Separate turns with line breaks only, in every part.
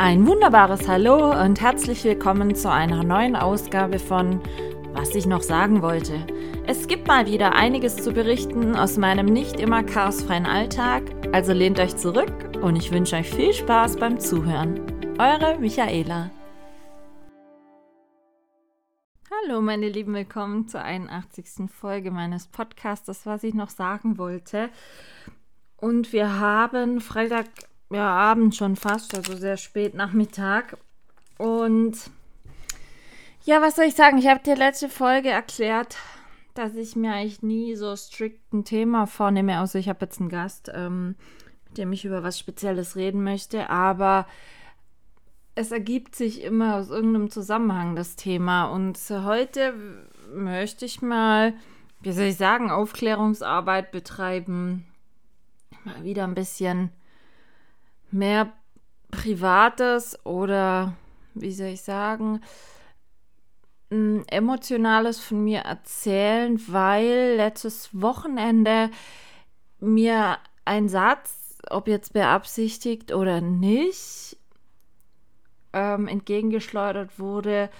Ein wunderbares Hallo und herzlich willkommen zu einer neuen Ausgabe von Was ich noch sagen wollte. Es gibt mal wieder einiges zu berichten aus meinem nicht immer chaosfreien Alltag, also lehnt euch zurück und ich wünsche euch viel Spaß beim Zuhören. Eure Michaela. Hallo meine Lieben, willkommen zur 81. Folge meines Podcasts, was ich noch sagen wollte. Und wir haben Freitag ja, Abend schon fast, also sehr spät Nachmittag. Und ja, was soll ich sagen? Ich habe dir letzte Folge erklärt, dass ich mir eigentlich nie so strikt ein Thema vornehme, außer ich habe jetzt einen Gast, ähm, mit dem ich über was Spezielles reden möchte. Aber es ergibt sich immer aus irgendeinem Zusammenhang das Thema. Und heute möchte ich mal, wie soll ich sagen, Aufklärungsarbeit betreiben. Mal wieder ein bisschen mehr Privates oder, wie soll ich sagen, Emotionales von mir erzählen, weil letztes Wochenende mir ein Satz, ob jetzt beabsichtigt oder nicht, ähm, entgegengeschleudert wurde,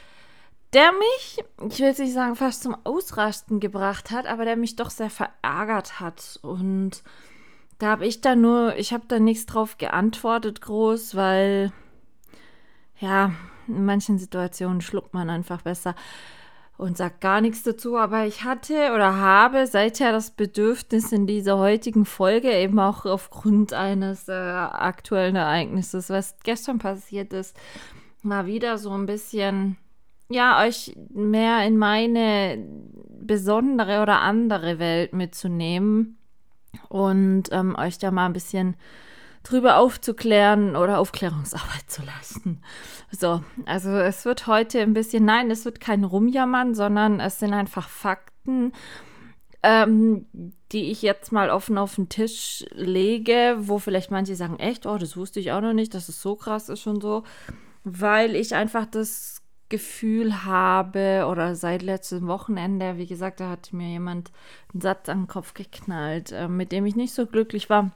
der mich, ich will jetzt nicht sagen, fast zum Ausrasten gebracht hat, aber der mich doch sehr verärgert hat. Und da habe ich dann nur, ich habe da nichts drauf geantwortet groß, weil ja, in manchen Situationen schluckt man einfach besser und sagt gar nichts dazu. Aber ich hatte oder habe seither das Bedürfnis in dieser heutigen Folge eben auch aufgrund eines äh, aktuellen Ereignisses, was gestern passiert ist, mal wieder so ein bisschen, ja, euch mehr in meine besondere oder andere Welt mitzunehmen und ähm, euch da mal ein bisschen drüber aufzuklären oder Aufklärungsarbeit zu leisten. So, also es wird heute ein bisschen, nein, es wird kein Rumjammern, sondern es sind einfach Fakten, ähm, die ich jetzt mal offen auf den Tisch lege, wo vielleicht manche sagen, echt, oh, das wusste ich auch noch nicht, dass es so krass ist schon so, weil ich einfach das Gefühl habe oder seit letztem Wochenende, wie gesagt, da hat mir jemand einen Satz an den Kopf geknallt, äh, mit dem ich nicht so glücklich war,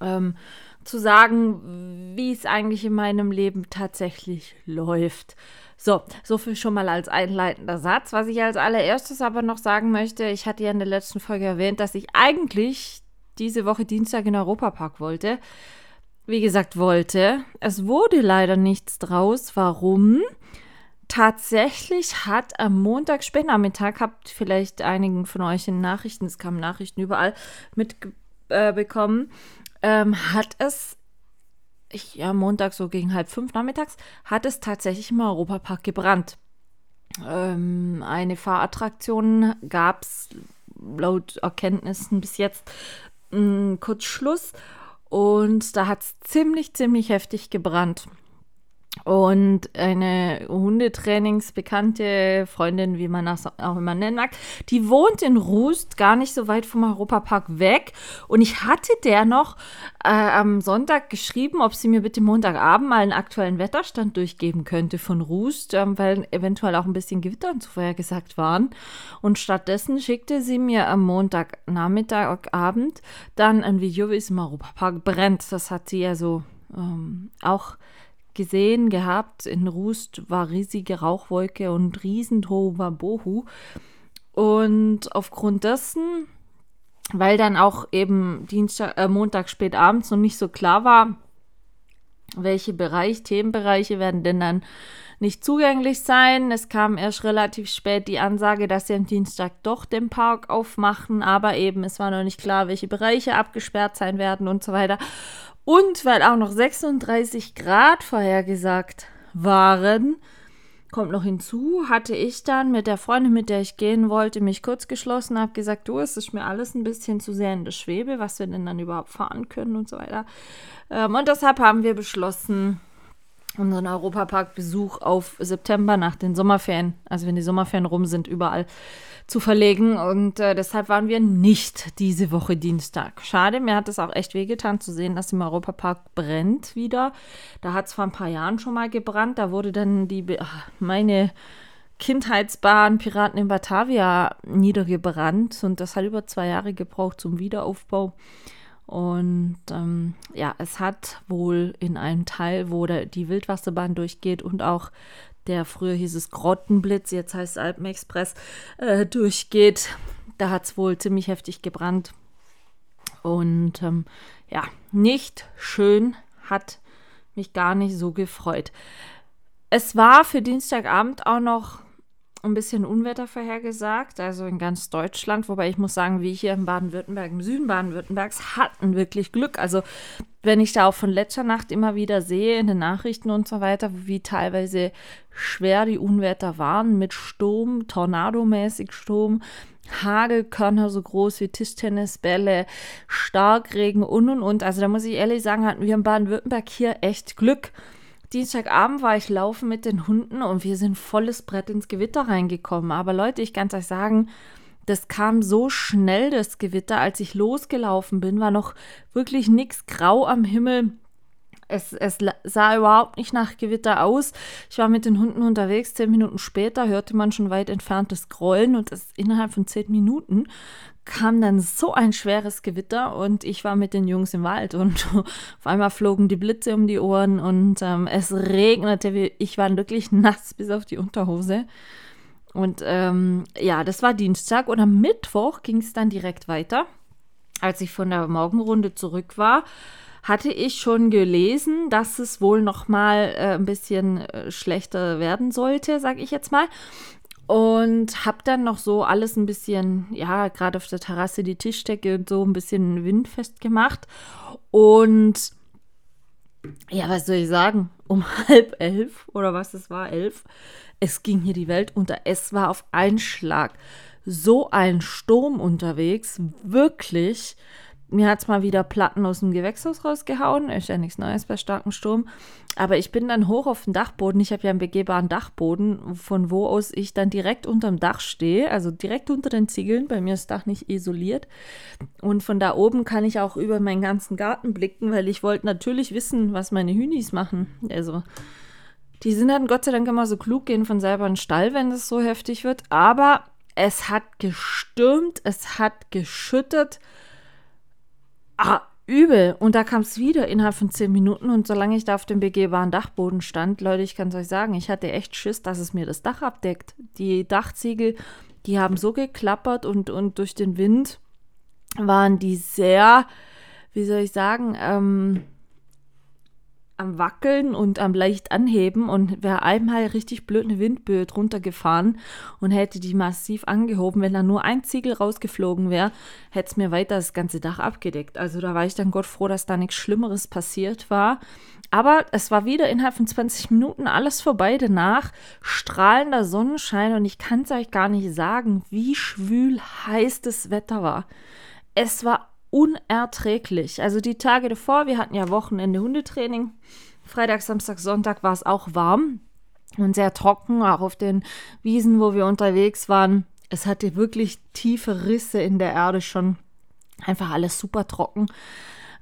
ähm, zu sagen, wie es eigentlich in meinem Leben tatsächlich läuft. So, so viel schon mal als einleitender Satz. Was ich als allererstes aber noch sagen möchte, ich hatte ja in der letzten Folge erwähnt, dass ich eigentlich diese Woche Dienstag in Europapark wollte. Wie gesagt, wollte. Es wurde leider nichts draus. Warum? Tatsächlich hat am Montag spätnachmittag, habt vielleicht einigen von euch in Nachrichten, es kamen Nachrichten überall mitbekommen, äh, ähm, hat es, ich, ja, Montag so gegen halb fünf nachmittags, hat es tatsächlich im Europapark gebrannt. Ähm, eine Fahrattraktion gab es laut Erkenntnissen bis jetzt mh, kurz Schluss und da hat es ziemlich, ziemlich heftig gebrannt. Und eine Hundetrainingsbekannte Freundin, wie man das auch immer nennen mag, die wohnt in Rust, gar nicht so weit vom Europapark weg. Und ich hatte der noch äh, am Sonntag geschrieben, ob sie mir bitte Montagabend mal einen aktuellen Wetterstand durchgeben könnte von Rust, ähm, weil eventuell auch ein bisschen Gewitter und so vorhergesagt waren. Und stattdessen schickte sie mir am Montagnachmittagabend dann ein Video, wie es im Europapark brennt. Das hat sie ja so ähm, auch gesehen gehabt. In Rust war riesige Rauchwolke und war Bohu. Und aufgrund dessen, weil dann auch eben Dienstag, äh, Montag spät abends noch nicht so klar war, welche Bereich, Themenbereiche werden denn dann nicht zugänglich sein. Es kam erst relativ spät die Ansage, dass sie am Dienstag doch den Park aufmachen, aber eben es war noch nicht klar, welche Bereiche abgesperrt sein werden und so weiter. Und weil auch noch 36 Grad vorhergesagt waren, kommt noch hinzu, hatte ich dann mit der Freundin, mit der ich gehen wollte, mich kurz geschlossen, habe gesagt, du, es ist mir alles ein bisschen zu sehr in der Schwebe, was wir denn dann überhaupt fahren können und so weiter. Ähm, und deshalb haben wir beschlossen, unseren Europapark-Besuch auf September nach den Sommerferien, also wenn die Sommerferien rum sind, überall zu verlegen. Und äh, deshalb waren wir nicht diese Woche Dienstag. Schade, mir hat es auch echt wehgetan zu sehen, dass im Europapark brennt wieder. Da hat es vor ein paar Jahren schon mal gebrannt. Da wurde dann die, ach, meine Kindheitsbahn Piraten in Batavia niedergebrannt. Und das hat über zwei Jahre gebraucht zum Wiederaufbau. Und ähm, ja, es hat wohl in einem Teil, wo der, die Wildwasserbahn durchgeht und auch der früher hieß es Grottenblitz, jetzt heißt es Alpenexpress, äh, durchgeht. Da hat es wohl ziemlich heftig gebrannt. Und ähm, ja, nicht schön, hat mich gar nicht so gefreut. Es war für Dienstagabend auch noch ein bisschen Unwetter vorhergesagt, also in ganz Deutschland, wobei ich muss sagen, wir hier in Baden-Württemberg, im Süden Baden-Württembergs hatten wirklich Glück. Also wenn ich da auch von letzter Nacht immer wieder sehe in den Nachrichten und so weiter, wie teilweise schwer die Unwetter waren mit Sturm, tornadomäßig Sturm, Hagelkörner so groß wie Tischtennisbälle, Starkregen und und und. Also da muss ich ehrlich sagen, hatten wir in Baden-Württemberg hier echt Glück. Dienstagabend war ich laufen mit den Hunden und wir sind volles Brett ins Gewitter reingekommen. Aber Leute, ich kann euch sagen, das kam so schnell, das Gewitter. Als ich losgelaufen bin, war noch wirklich nichts grau am Himmel. Es, es, sah überhaupt nicht nach Gewitter aus. Ich war mit den Hunden unterwegs. Zehn Minuten später hörte man schon weit entferntes Grollen und es innerhalb von zehn Minuten kam dann so ein schweres Gewitter und ich war mit den Jungs im Wald und auf einmal flogen die Blitze um die Ohren und ähm, es regnete. Ich war wirklich nass bis auf die Unterhose. Und ähm, ja, das war Dienstag und am Mittwoch ging es dann direkt weiter. Als ich von der Morgenrunde zurück war, hatte ich schon gelesen, dass es wohl noch mal äh, ein bisschen äh, schlechter werden sollte, sage ich jetzt mal. Und habe dann noch so alles ein bisschen, ja, gerade auf der Terrasse die Tischdecke und so ein bisschen windfest gemacht. Und ja, was soll ich sagen? Um halb elf oder was es war, elf, es ging hier die Welt unter. Es war auf einen Schlag so ein Sturm unterwegs, wirklich. Mir hat es mal wieder Platten aus dem Gewächshaus rausgehauen. Ist ja nichts Neues bei starkem Sturm. Aber ich bin dann hoch auf den Dachboden. Ich habe ja einen begehbaren Dachboden, von wo aus ich dann direkt unterm Dach stehe. Also direkt unter den Ziegeln. Bei mir ist das Dach nicht isoliert. Und von da oben kann ich auch über meinen ganzen Garten blicken, weil ich wollte natürlich wissen, was meine Hühnis machen. Also. Die sind dann Gott sei Dank immer so klug, gehen von selber in den Stall, wenn es so heftig wird. Aber es hat gestürmt, es hat geschüttet ah, übel. Und da kam es wieder innerhalb von zehn Minuten. Und solange ich da auf dem begehbaren Dachboden stand, Leute, ich kann es euch sagen, ich hatte echt Schiss, dass es mir das Dach abdeckt. Die Dachziegel, die haben so geklappert und, und durch den Wind waren die sehr, wie soll ich sagen, ähm, am Wackeln und am leicht anheben und wäre einmal richtig blöd eine Windböe drunter gefahren und hätte die massiv angehoben. Wenn da nur ein Ziegel rausgeflogen wäre, hätte es mir weiter das ganze Dach abgedeckt. Also da war ich dann Gott froh, dass da nichts Schlimmeres passiert war. Aber es war wieder innerhalb von 20 Minuten alles vorbei. Danach strahlender Sonnenschein und ich kann es euch gar nicht sagen, wie schwül heiß das Wetter war. Es war unerträglich. Also die Tage davor, wir hatten ja Wochenende Hundetraining. Freitag, Samstag, Sonntag war es auch warm und sehr trocken, auch auf den Wiesen, wo wir unterwegs waren. Es hatte wirklich tiefe Risse in der Erde schon. Einfach alles super trocken.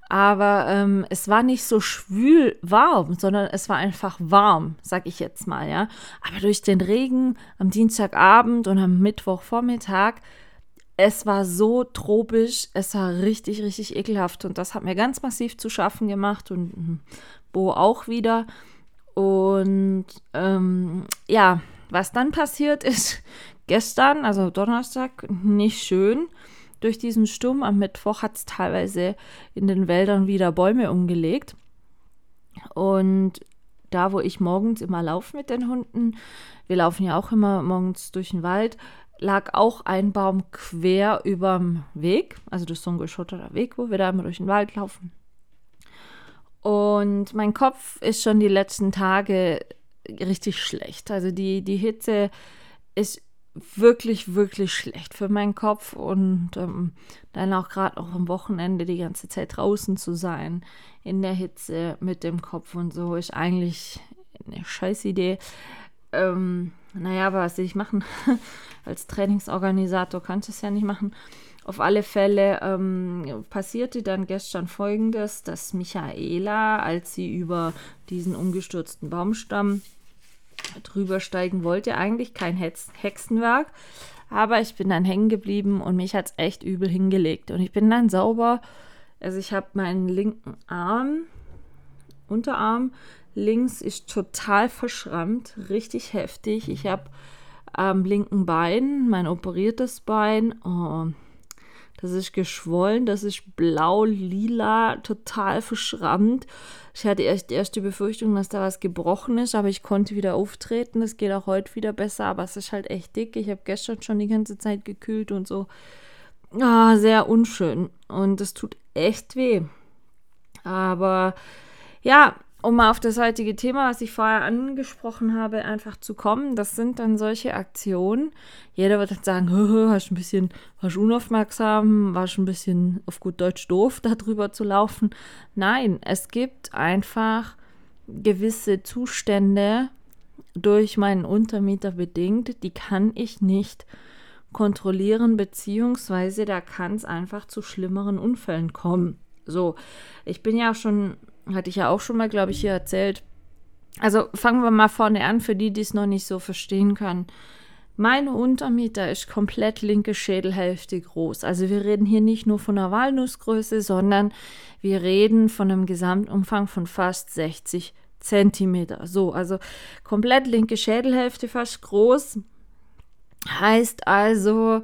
Aber ähm, es war nicht so schwül warm, sondern es war einfach warm, sag ich jetzt mal, ja. Aber durch den Regen am Dienstagabend und am Mittwochvormittag es war so tropisch, es war richtig, richtig ekelhaft und das hat mir ganz massiv zu schaffen gemacht und hm, Bo auch wieder. Und ähm, ja, was dann passiert ist, gestern, also Donnerstag, nicht schön. Durch diesen Sturm am Mittwoch hat es teilweise in den Wäldern wieder Bäume umgelegt. Und da, wo ich morgens immer laufe mit den Hunden, wir laufen ja auch immer morgens durch den Wald, lag auch ein Baum quer überm Weg. Also das ist so ein geschotterter Weg, wo wir da immer durch den Wald laufen. Und mein Kopf ist schon die letzten Tage richtig schlecht. Also die, die Hitze ist wirklich, wirklich schlecht für meinen Kopf. Und ähm, dann auch gerade auch am Wochenende die ganze Zeit draußen zu sein, in der Hitze mit dem Kopf und so, ist eigentlich eine scheiß Idee. Ähm, naja, was will ich machen? Als Trainingsorganisator kann ich das ja nicht machen. Auf alle Fälle ähm, passierte dann gestern folgendes, dass Michaela, als sie über diesen umgestürzten Baumstamm drüber steigen wollte, eigentlich kein Hex Hexenwerk, aber ich bin dann hängen geblieben und mich hat es echt übel hingelegt. Und ich bin dann sauber Also ich habe meinen linken Arm, Unterarm links ist total verschrammt, richtig heftig. Ich habe am linken Bein, mein operiertes Bein, oh, das ist geschwollen, das ist blau-lila, total verschrammt. Ich hatte erst, die Befürchtung, dass da was gebrochen ist, aber ich konnte wieder auftreten. Das geht auch heute wieder besser, aber es ist halt echt dick. Ich habe gestern schon die ganze Zeit gekühlt und so. Ah, sehr unschön. Und es tut echt weh. Aber ja, um mal auf das heutige Thema, was ich vorher angesprochen habe, einfach zu kommen, das sind dann solche Aktionen. Jeder wird dann sagen, hast ein bisschen, warst unaufmerksam, warst ein bisschen auf gut Deutsch doof, darüber zu laufen. Nein, es gibt einfach gewisse Zustände durch meinen Untermieter bedingt, die kann ich nicht kontrollieren, beziehungsweise da kann es einfach zu schlimmeren Unfällen kommen. So, ich bin ja schon hatte ich ja auch schon mal, glaube ich, hier erzählt. Also fangen wir mal vorne an, für die, die es noch nicht so verstehen können. Mein Untermieter ist komplett linke Schädelhälfte groß. Also wir reden hier nicht nur von einer Walnussgröße, sondern wir reden von einem Gesamtumfang von fast 60 Zentimeter. So, also komplett linke Schädelhälfte fast groß. Heißt also,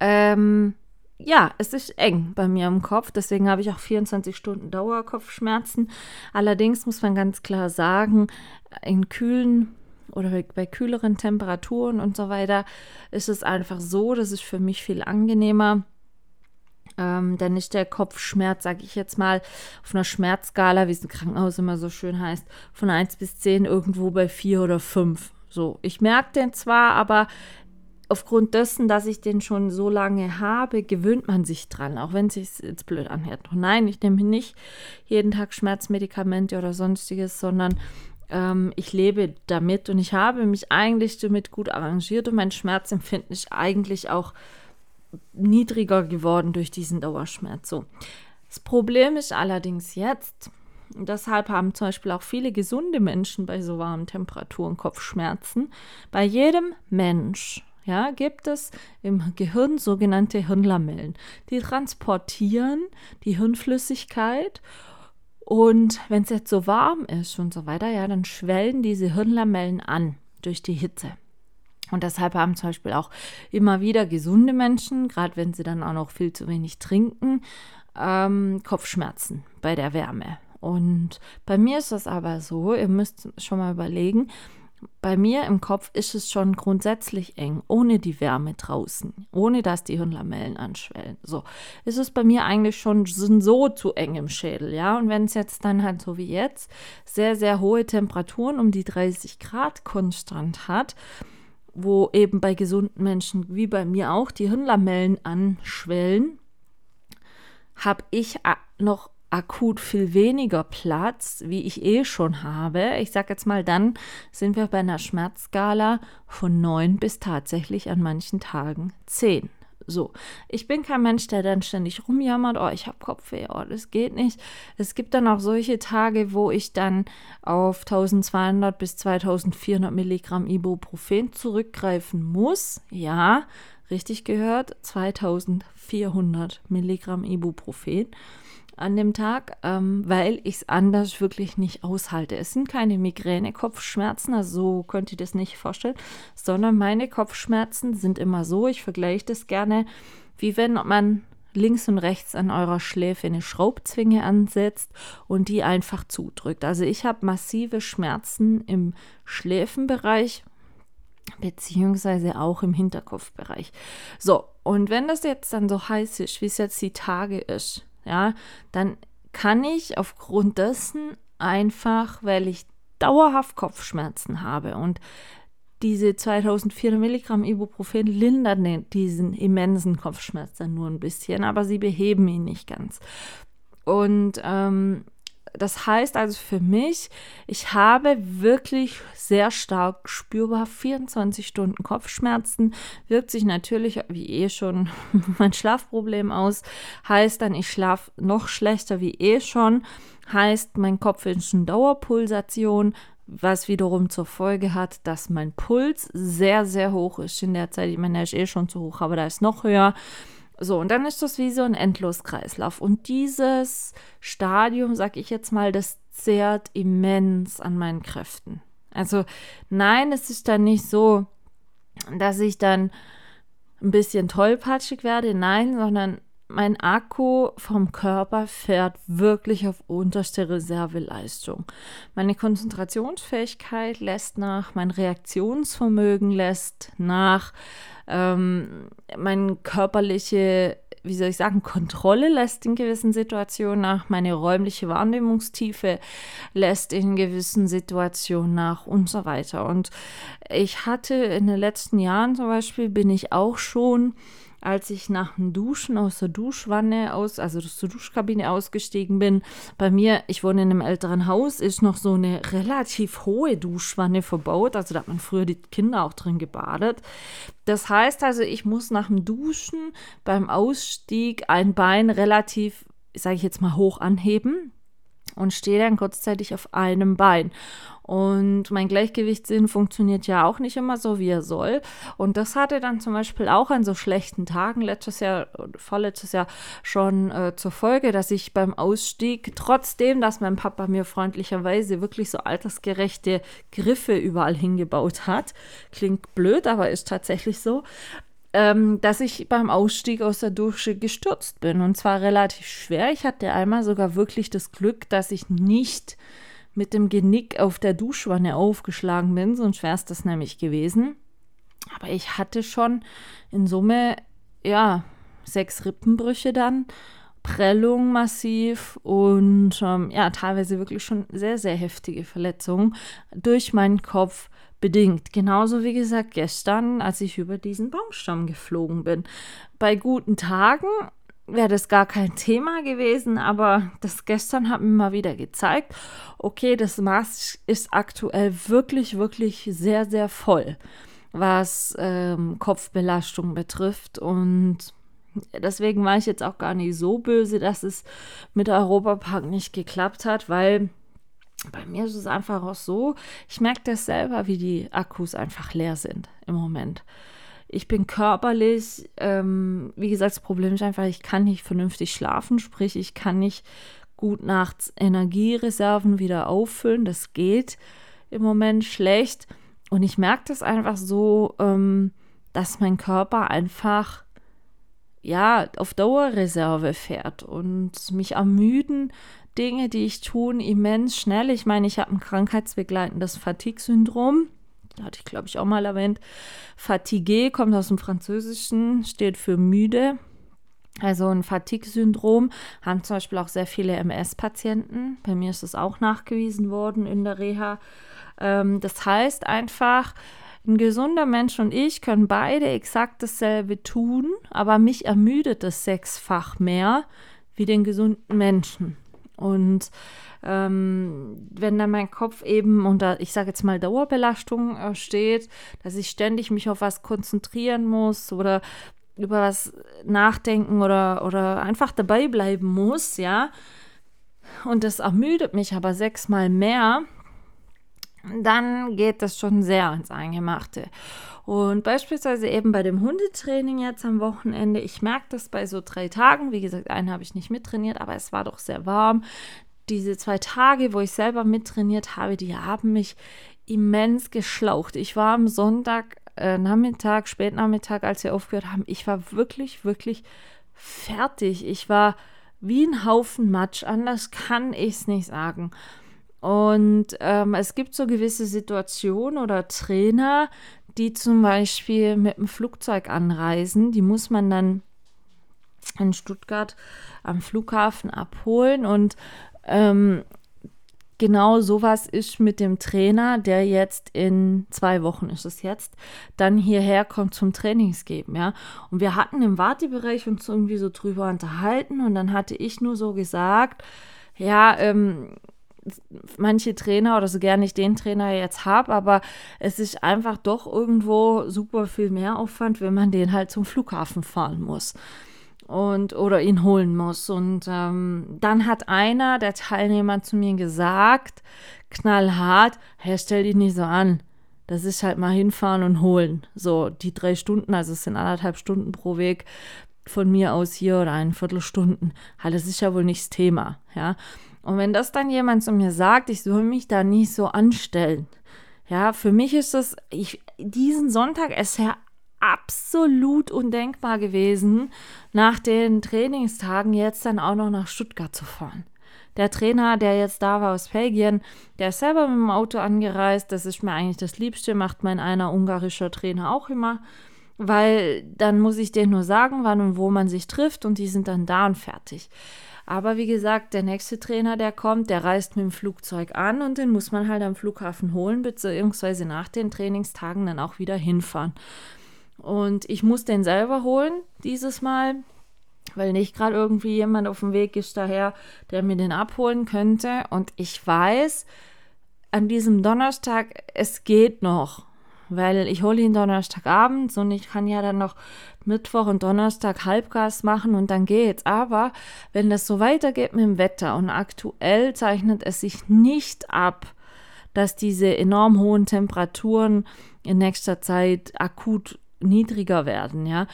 ähm, ja, es ist eng bei mir im Kopf. Deswegen habe ich auch 24 Stunden Dauerkopfschmerzen. Allerdings muss man ganz klar sagen, in kühlen oder bei kühleren Temperaturen und so weiter ist es einfach so, das ist für mich viel angenehmer. Ähm, dann ist der Kopfschmerz, sage ich jetzt mal, auf einer Schmerzskala, wie es im Krankenhaus immer so schön heißt, von 1 bis 10 irgendwo bei 4 oder 5. So, ich merke den zwar, aber aufgrund dessen, dass ich den schon so lange habe, gewöhnt man sich dran, auch wenn es sich jetzt blöd anhört. Nein, ich nehme nicht jeden Tag Schmerzmedikamente oder sonstiges, sondern ähm, ich lebe damit und ich habe mich eigentlich damit gut arrangiert und mein Schmerzempfinden ist eigentlich auch niedriger geworden durch diesen Dauerschmerz. So. Das Problem ist allerdings jetzt, deshalb haben zum Beispiel auch viele gesunde Menschen bei so warmen Temperaturen Kopfschmerzen. Bei jedem Mensch ja, gibt es im Gehirn sogenannte Hirnlamellen. Die transportieren die Hirnflüssigkeit und wenn es jetzt so warm ist und so weiter, ja, dann schwellen diese Hirnlamellen an durch die Hitze. Und deshalb haben zum Beispiel auch immer wieder gesunde Menschen, gerade wenn sie dann auch noch viel zu wenig trinken, ähm, Kopfschmerzen bei der Wärme. Und bei mir ist das aber so, ihr müsst schon mal überlegen, bei mir im Kopf ist es schon grundsätzlich eng, ohne die Wärme draußen, ohne dass die Hirnlamellen anschwellen. So, ist es bei mir eigentlich schon so zu eng im Schädel, ja. Und wenn es jetzt dann halt so wie jetzt sehr, sehr hohe Temperaturen um die 30 Grad konstant hat, wo eben bei gesunden Menschen wie bei mir auch die Hirnlamellen anschwellen, habe ich noch akut viel weniger Platz, wie ich eh schon habe. Ich sage jetzt mal, dann sind wir bei einer Schmerzskala von 9 bis tatsächlich an manchen Tagen 10. So, ich bin kein Mensch, der dann ständig rumjammert, oh, ich habe Kopfweh, oh, das geht nicht. Es gibt dann auch solche Tage, wo ich dann auf 1200 bis 2400 Milligramm Ibuprofen zurückgreifen muss. Ja, richtig gehört, 2400 Milligramm Ibuprofen an dem Tag, ähm, weil ich es anders wirklich nicht aushalte. Es sind keine Migräne-Kopfschmerzen, also so könnt ihr das nicht vorstellen, sondern meine Kopfschmerzen sind immer so, ich vergleiche das gerne, wie wenn man links und rechts an eurer Schläfe eine Schraubzwinge ansetzt und die einfach zudrückt. Also ich habe massive Schmerzen im Schläfenbereich beziehungsweise auch im Hinterkopfbereich. So, und wenn das jetzt dann so heiß ist, wie es jetzt die Tage ist, ja, dann kann ich aufgrund dessen einfach, weil ich dauerhaft Kopfschmerzen habe und diese 2400 Milligramm Ibuprofen lindern diesen immensen Kopfschmerz dann nur ein bisschen, aber sie beheben ihn nicht ganz. Und ähm, das heißt also für mich, ich habe wirklich sehr stark spürbar 24 Stunden Kopfschmerzen, wirkt sich natürlich wie eh schon mein Schlafproblem aus, heißt dann, ich schlafe noch schlechter wie eh schon, heißt, mein Kopf ist in Dauerpulsation, was wiederum zur Folge hat, dass mein Puls sehr, sehr hoch ist in der Zeit. Ich meine, der ist eh schon zu hoch, aber da ist noch höher. So, und dann ist das wie so ein Endloskreislauf. Und dieses Stadium, sag ich jetzt mal, das zehrt immens an meinen Kräften. Also nein, es ist dann nicht so, dass ich dann ein bisschen tollpatschig werde, nein, sondern mein Akku vom Körper fährt wirklich auf unterste Reserveleistung. Meine Konzentrationsfähigkeit lässt nach, mein Reaktionsvermögen lässt nach, ähm, meine körperliche, wie soll ich sagen, Kontrolle lässt in gewissen Situationen nach, meine räumliche Wahrnehmungstiefe lässt in gewissen Situationen nach und so weiter. Und ich hatte in den letzten Jahren zum Beispiel, bin ich auch schon als ich nach dem Duschen aus der Duschwanne aus, also aus der Duschkabine ausgestiegen bin. Bei mir, ich wohne in einem älteren Haus, ist noch so eine relativ hohe Duschwanne verbaut. Also da hat man früher die Kinder auch drin gebadet. Das heißt also, ich muss nach dem Duschen beim Ausstieg ein Bein relativ, sage ich jetzt mal, hoch anheben und stehe dann kurzzeitig auf einem Bein. Und mein Gleichgewichtssinn funktioniert ja auch nicht immer so, wie er soll. Und das hatte dann zum Beispiel auch an so schlechten Tagen letztes Jahr, vorletztes Jahr schon äh, zur Folge, dass ich beim Ausstieg, trotzdem, dass mein Papa mir freundlicherweise wirklich so altersgerechte Griffe überall hingebaut hat, klingt blöd, aber ist tatsächlich so, ähm, dass ich beim Ausstieg aus der Dusche gestürzt bin. Und zwar relativ schwer. Ich hatte einmal sogar wirklich das Glück, dass ich nicht mit dem Genick auf der Duschwanne aufgeschlagen bin, sonst wäre es das nämlich gewesen. Aber ich hatte schon in Summe, ja, sechs Rippenbrüche dann, Prellung massiv und ähm, ja, teilweise wirklich schon sehr, sehr heftige Verletzungen durch meinen Kopf bedingt. Genauso wie gesagt gestern, als ich über diesen Baumstamm geflogen bin. Bei guten Tagen wäre das gar kein Thema gewesen, aber das gestern hat mir mal wieder gezeigt, okay, das Maß ist aktuell wirklich, wirklich sehr, sehr voll, was ähm, Kopfbelastung betrifft und deswegen war ich jetzt auch gar nicht so böse, dass es mit Europapark nicht geklappt hat, weil bei mir ist es einfach auch so, ich merke das selber, wie die Akkus einfach leer sind im Moment. Ich bin körperlich, ähm, wie gesagt, das Problem ist einfach, ich kann nicht vernünftig schlafen, sprich, ich kann nicht gut nachts Energiereserven wieder auffüllen. Das geht im Moment schlecht. Und ich merke das einfach so, ähm, dass mein Körper einfach ja auf Dauerreserve fährt und mich ermüden Dinge, die ich tun, immens schnell. Ich meine, ich habe ein krankheitsbegleitendes Fatigue-Syndrom hatte ich glaube ich auch mal erwähnt. Fatigue kommt aus dem Französischen, steht für müde. Also ein Fatigue-Syndrom haben zum Beispiel auch sehr viele MS-Patienten. Bei mir ist es auch nachgewiesen worden in der Reha. Ähm, das heißt einfach, ein gesunder Mensch und ich können beide exakt dasselbe tun, aber mich ermüdet es sechsfach mehr wie den gesunden Menschen. Und ähm, wenn dann mein Kopf eben unter, ich sage jetzt mal, Dauerbelastung äh, steht, dass ich ständig mich auf was konzentrieren muss oder über was nachdenken oder, oder einfach dabei bleiben muss, ja, und das ermüdet mich aber sechsmal mehr, dann geht das schon sehr ins Eingemachte. Und beispielsweise eben bei dem Hundetraining jetzt am Wochenende, ich merke das bei so drei Tagen, wie gesagt, einen habe ich nicht mittrainiert, aber es war doch sehr warm diese zwei Tage, wo ich selber mittrainiert habe, die haben mich immens geschlaucht. Ich war am Sonntag äh, Nachmittag, Spätnachmittag, als wir aufgehört haben, ich war wirklich, wirklich fertig. Ich war wie ein Haufen Matsch, anders kann ich es nicht sagen. Und ähm, es gibt so gewisse Situationen oder Trainer, die zum Beispiel mit dem Flugzeug anreisen. Die muss man dann in Stuttgart am Flughafen abholen und ähm, genau sowas ist mit dem Trainer, der jetzt in zwei Wochen ist es jetzt, dann hierher kommt zum Trainingsgeben, ja. Und wir hatten im Wartebereich uns irgendwie so drüber unterhalten und dann hatte ich nur so gesagt, ja, ähm, manche Trainer oder so gerne ich den Trainer jetzt habe, aber es ist einfach doch irgendwo super viel mehr Aufwand, wenn man den halt zum Flughafen fahren muss und oder ihn holen muss. Und ähm, dann hat einer der Teilnehmer zu mir gesagt, knallhart, hey, stell dich nicht so an. Das ist halt mal hinfahren und holen. So, die drei Stunden, also es sind anderthalb Stunden pro Weg, von mir aus hier oder eine Viertelstunden, halt, das ist ja wohl nicht das Thema, ja. Und wenn das dann jemand zu mir sagt, ich soll mich da nicht so anstellen, ja, für mich ist das, ich, diesen Sonntag ist ja absolut undenkbar gewesen, nach den Trainingstagen jetzt dann auch noch nach Stuttgart zu fahren. Der Trainer, der jetzt da war aus Belgien, der ist selber mit dem Auto angereist. Das ist mir eigentlich das Liebste, macht mein einer ungarischer Trainer auch immer, weil dann muss ich denen nur sagen, wann und wo man sich trifft und die sind dann da und fertig. Aber wie gesagt, der nächste Trainer, der kommt, der reist mit dem Flugzeug an und den muss man halt am Flughafen holen, beziehungsweise nach den Trainingstagen dann auch wieder hinfahren. Und ich muss den selber holen dieses Mal, weil nicht gerade irgendwie jemand auf dem Weg ist daher, der mir den abholen könnte. Und ich weiß, an diesem Donnerstag, es geht noch, weil ich hole ihn Donnerstagabends und ich kann ja dann noch Mittwoch und Donnerstag Halbgas machen und dann geht's. Aber wenn das so weitergeht mit dem Wetter und aktuell zeichnet es sich nicht ab, dass diese enorm hohen Temperaturen in nächster Zeit akut niedriger werden, ja.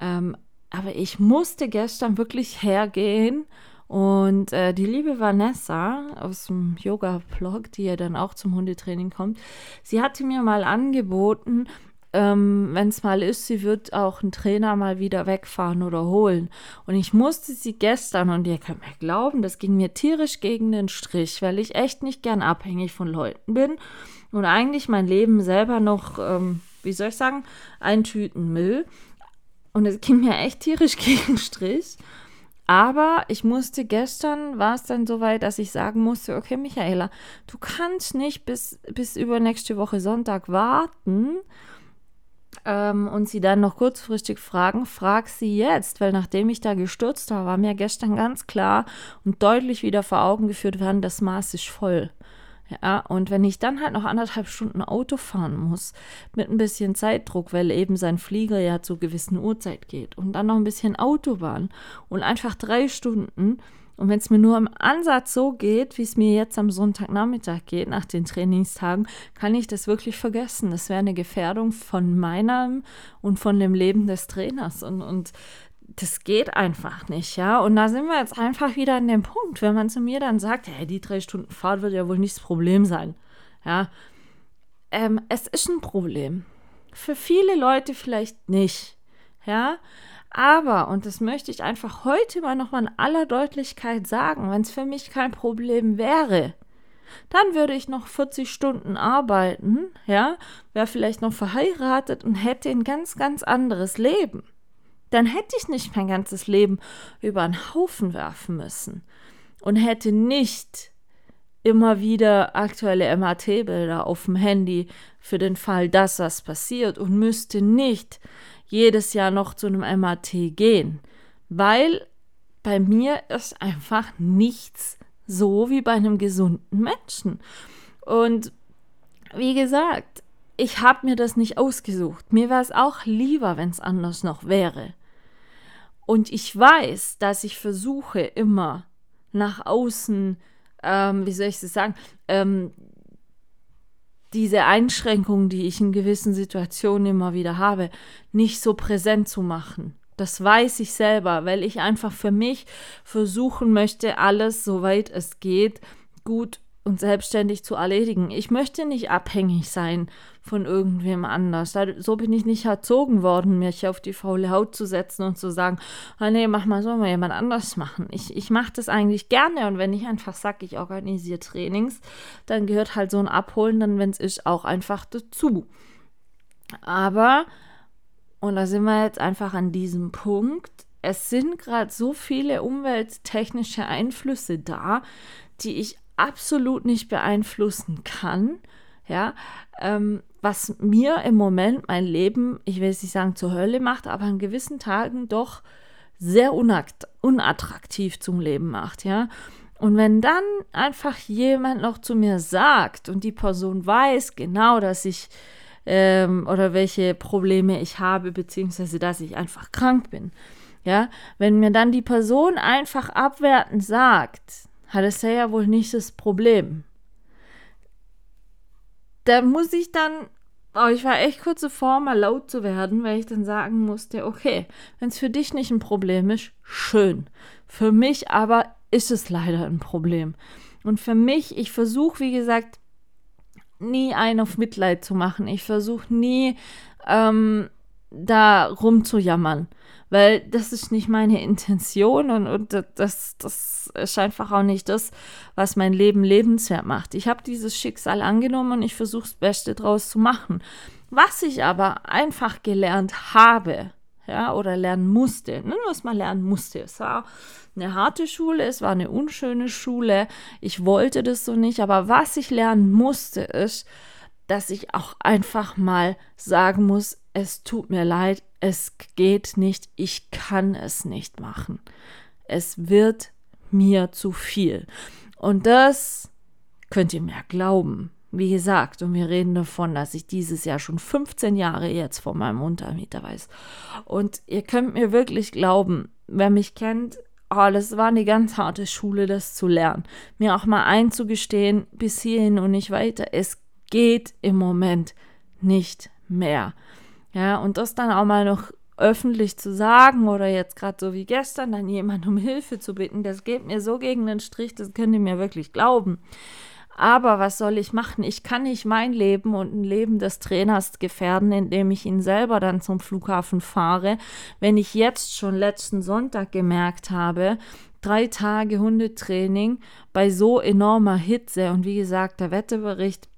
Ähm, aber ich musste gestern wirklich hergehen und äh, die liebe Vanessa aus dem Yoga-Blog, die ja dann auch zum Hundetraining kommt, sie hatte mir mal angeboten, ähm, wenn es mal ist, sie wird auch einen Trainer mal wieder wegfahren oder holen. Und ich musste sie gestern, und ihr könnt mir glauben, das ging mir tierisch gegen den Strich, weil ich echt nicht gern abhängig von Leuten bin und eigentlich mein Leben selber noch, ähm, wie soll ich sagen, eintüten will. Und es ging mir echt tierisch gegen Strich. Aber ich musste gestern, war es dann soweit, dass ich sagen musste, okay, Michaela, du kannst nicht bis, bis übernächste Woche Sonntag warten ähm, und sie dann noch kurzfristig fragen, frag sie jetzt, weil nachdem ich da gestürzt war, war mir gestern ganz klar und deutlich wieder vor Augen geführt werden, das Maß ist voll. Ja, und wenn ich dann halt noch anderthalb Stunden Auto fahren muss, mit ein bisschen Zeitdruck, weil eben sein Flieger ja zu gewissen Uhrzeit geht, und dann noch ein bisschen Autobahn und einfach drei Stunden, und wenn es mir nur im Ansatz so geht, wie es mir jetzt am Sonntagnachmittag geht, nach den Trainingstagen, kann ich das wirklich vergessen. Das wäre eine Gefährdung von meinem und von dem Leben des Trainers. Und, und das geht einfach nicht, ja. Und da sind wir jetzt einfach wieder an dem Punkt, wenn man zu mir dann sagt, hey, die drei Stunden Fahrt wird ja wohl nicht das Problem sein, ja. Ähm, es ist ein Problem. Für viele Leute vielleicht nicht, ja. Aber, und das möchte ich einfach heute mal nochmal in aller Deutlichkeit sagen, wenn es für mich kein Problem wäre, dann würde ich noch 40 Stunden arbeiten, ja, wäre vielleicht noch verheiratet und hätte ein ganz, ganz anderes Leben dann hätte ich nicht mein ganzes Leben über einen Haufen werfen müssen und hätte nicht immer wieder aktuelle MAT-Bilder auf dem Handy für den Fall, dass das passiert und müsste nicht jedes Jahr noch zu einem MAT gehen, weil bei mir ist einfach nichts so wie bei einem gesunden Menschen. Und wie gesagt, ich habe mir das nicht ausgesucht. Mir wäre es auch lieber, wenn es anders noch wäre. Und ich weiß, dass ich versuche immer nach außen, ähm, wie soll ich das sagen, ähm, diese Einschränkungen, die ich in gewissen Situationen immer wieder habe, nicht so präsent zu machen. Das weiß ich selber, weil ich einfach für mich versuchen möchte, alles, soweit es geht, gut und selbstständig zu erledigen. Ich möchte nicht abhängig sein von irgendwem anders. So bin ich nicht erzogen worden, mich auf die faule Haut zu setzen und zu sagen, oh nee, mach mal so, mal jemand anders machen. Ich, ich mache das eigentlich gerne und wenn ich einfach sage, ich organisiere Trainings, dann gehört halt so ein Abholen, dann wenn es ist, auch einfach dazu. Aber, und da sind wir jetzt einfach an diesem Punkt, es sind gerade so viele umwelttechnische Einflüsse da, die ich absolut nicht beeinflussen kann, ja, ähm, was mir im Moment mein Leben, ich will es nicht sagen zur Hölle macht, aber an gewissen Tagen doch sehr unattraktiv zum Leben macht, ja. Und wenn dann einfach jemand noch zu mir sagt und die Person weiß genau, dass ich ähm, oder welche Probleme ich habe, beziehungsweise dass ich einfach krank bin, ja, wenn mir dann die Person einfach abwertend sagt, hat es ja wohl nicht das Problem. Da muss ich dann Aber ich war echt kurz davor, mal laut zu werden, weil ich dann sagen musste, okay, wenn es für dich nicht ein Problem ist, schön. Für mich aber ist es leider ein Problem. Und für mich, ich versuche, wie gesagt, nie einen auf Mitleid zu machen. Ich versuche nie ähm, da rumzujammern, weil das ist nicht meine Intention und, und das, das ist einfach auch nicht das, was mein Leben lebenswert macht. Ich habe dieses Schicksal angenommen und ich versuche das Beste draus zu machen. Was ich aber einfach gelernt habe, ja, oder lernen musste, ne, was man lernen musste, es war eine harte Schule, es war eine unschöne Schule, ich wollte das so nicht, aber was ich lernen musste, ist, dass ich auch einfach mal sagen muss, es tut mir leid, es geht nicht, ich kann es nicht machen. Es wird mir zu viel. Und das könnt ihr mir glauben. Wie gesagt, und wir reden davon, dass ich dieses Jahr schon 15 Jahre jetzt vor meinem Untermieter weiß. Und ihr könnt mir wirklich glauben, wer mich kennt, oh, das war eine ganz harte Schule, das zu lernen. Mir auch mal einzugestehen, bis hierhin und nicht weiter. Es geht im Moment nicht mehr. Ja, und das dann auch mal noch öffentlich zu sagen oder jetzt gerade so wie gestern dann jemand um Hilfe zu bitten, das geht mir so gegen den Strich, das könnt ihr mir wirklich glauben. Aber was soll ich machen? Ich kann nicht mein Leben und ein Leben des Trainers gefährden, indem ich ihn selber dann zum Flughafen fahre, wenn ich jetzt schon letzten Sonntag gemerkt habe, drei Tage Hundetraining bei so enormer Hitze und wie gesagt, der Wetterbericht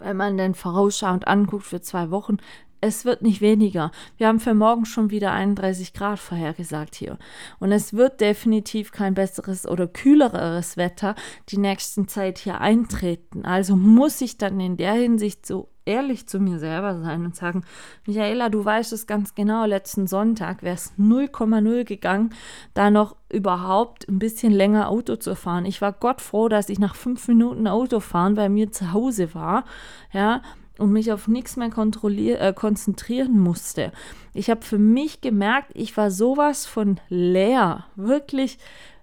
wenn man den vorausschauend anguckt für zwei Wochen, es wird nicht weniger. Wir haben für morgen schon wieder 31 Grad vorhergesagt hier. Und es wird definitiv kein besseres oder kühleres Wetter die nächsten Zeit hier eintreten. Also muss ich dann in der Hinsicht so ehrlich zu mir selber sein und sagen, Michaela, du weißt es ganz genau, letzten Sonntag wäre es 0,0 gegangen, da noch überhaupt ein bisschen länger Auto zu fahren. Ich war Gott froh, dass ich nach fünf Minuten Autofahren bei mir zu Hause war, ja, und mich auf nichts mehr äh, konzentrieren musste. Ich habe für mich gemerkt, ich war sowas von leer, wirklich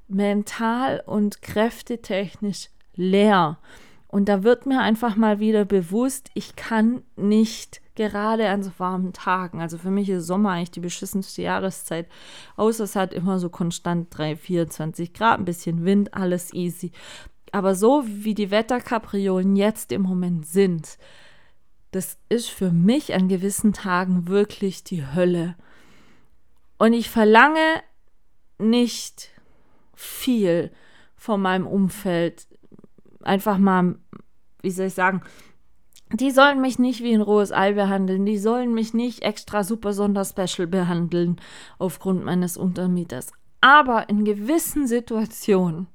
mental und kräftetechnisch leer. Und da wird mir einfach mal wieder bewusst, ich kann nicht gerade an so warmen Tagen. Also für mich ist Sommer eigentlich die beschissenste Jahreszeit. Außer es hat immer so konstant 3, 24 Grad, ein bisschen Wind, alles easy. Aber so wie die Wetterkapriolen jetzt im Moment sind, das ist für mich an gewissen Tagen wirklich die Hölle. Und ich verlange nicht viel von meinem Umfeld. Einfach mal, wie soll ich sagen, die sollen mich nicht wie ein rohes Ei behandeln. Die sollen mich nicht extra super sonderspecial behandeln aufgrund meines Untermieters. Aber in gewissen Situationen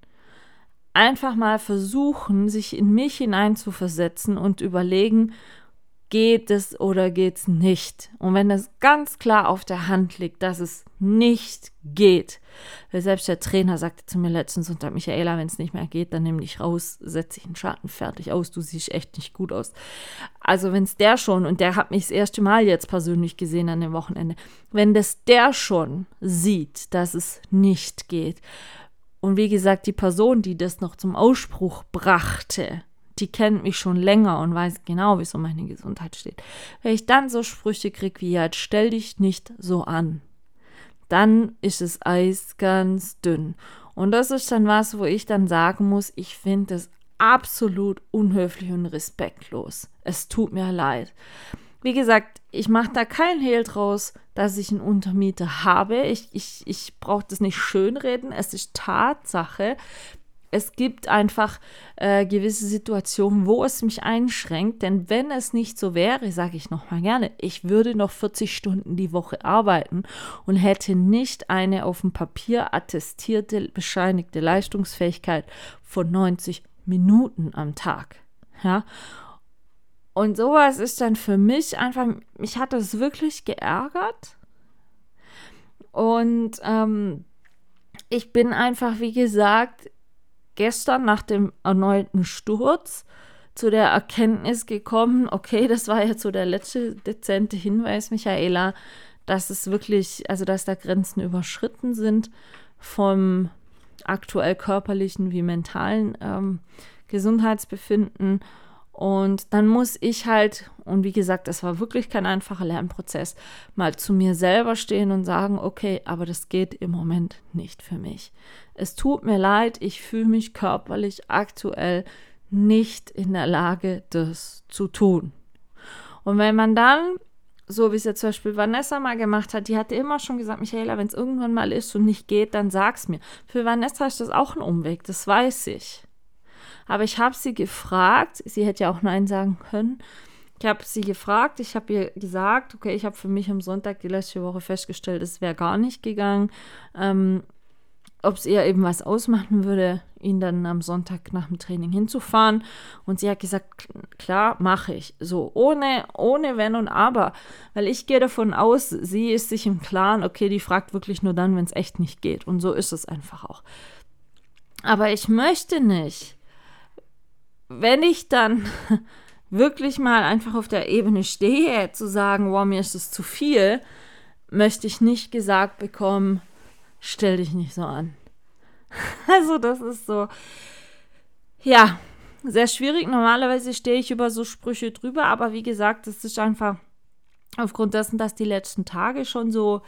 einfach mal versuchen, sich in mich hineinzuversetzen und überlegen, geht es oder geht es nicht. Und wenn es ganz klar auf der Hand liegt, dass es nicht geht, weil selbst der Trainer sagte zu mir letztens unter Michaela, wenn es nicht mehr geht, dann nimm dich raus, setz dich in Schatten, fertig aus, du siehst echt nicht gut aus. Also wenn es der schon, und der hat mich das erste Mal jetzt persönlich gesehen an dem Wochenende, wenn das der schon sieht, dass es nicht geht, und wie gesagt, die Person, die das noch zum Ausspruch brachte, die kennt mich schon länger und weiß genau, wie es um meine Gesundheit steht. Wenn ich dann so Sprüche kriege wie jetzt, stell dich nicht so an, dann ist das Eis ganz dünn. Und das ist dann was, wo ich dann sagen muss, ich finde es absolut unhöflich und respektlos. Es tut mir leid. Wie gesagt, ich mache da kein Hehl draus, dass ich einen Untermieter habe. Ich, ich, ich brauche das nicht schönreden. Es ist Tatsache, es gibt einfach äh, gewisse Situationen, wo es mich einschränkt. Denn wenn es nicht so wäre, sage ich nochmal gerne, ich würde noch 40 Stunden die Woche arbeiten und hätte nicht eine auf dem Papier attestierte, bescheinigte Leistungsfähigkeit von 90 Minuten am Tag. Ja. Und sowas ist dann für mich einfach, mich hat das wirklich geärgert. Und ähm, ich bin einfach, wie gesagt, gestern nach dem erneuten Sturz zu der Erkenntnis gekommen, okay, das war jetzt so der letzte dezente Hinweis, Michaela, dass es wirklich, also dass da Grenzen überschritten sind vom aktuell körperlichen wie mentalen ähm, Gesundheitsbefinden. Und dann muss ich halt, und wie gesagt, es war wirklich kein einfacher Lernprozess, mal zu mir selber stehen und sagen, okay, aber das geht im Moment nicht für mich. Es tut mir leid, ich fühle mich körperlich aktuell nicht in der Lage, das zu tun. Und wenn man dann, so wie es jetzt zum Beispiel Vanessa mal gemacht hat, die hatte immer schon gesagt, Michaela, wenn es irgendwann mal ist und nicht geht, dann sag's mir. Für Vanessa ist das auch ein Umweg, das weiß ich. Aber ich habe sie gefragt, sie hätte ja auch Nein sagen können. Ich habe sie gefragt, ich habe ihr gesagt, okay, ich habe für mich am Sonntag die letzte Woche festgestellt, es wäre gar nicht gegangen. Ähm, ob es ihr eben was ausmachen würde, ihn dann am Sonntag nach dem Training hinzufahren. Und sie hat gesagt, klar, mache ich. So, ohne, ohne Wenn und Aber. Weil ich gehe davon aus, sie ist sich im Klaren, okay, die fragt wirklich nur dann, wenn es echt nicht geht. Und so ist es einfach auch. Aber ich möchte nicht, wenn ich dann wirklich mal einfach auf der Ebene stehe, zu sagen, wow, mir ist es zu viel, möchte ich nicht gesagt bekommen, stell dich nicht so an. Also das ist so, ja, sehr schwierig. Normalerweise stehe ich über so Sprüche drüber, aber wie gesagt, es ist einfach aufgrund dessen, dass die letzten Tage schon so,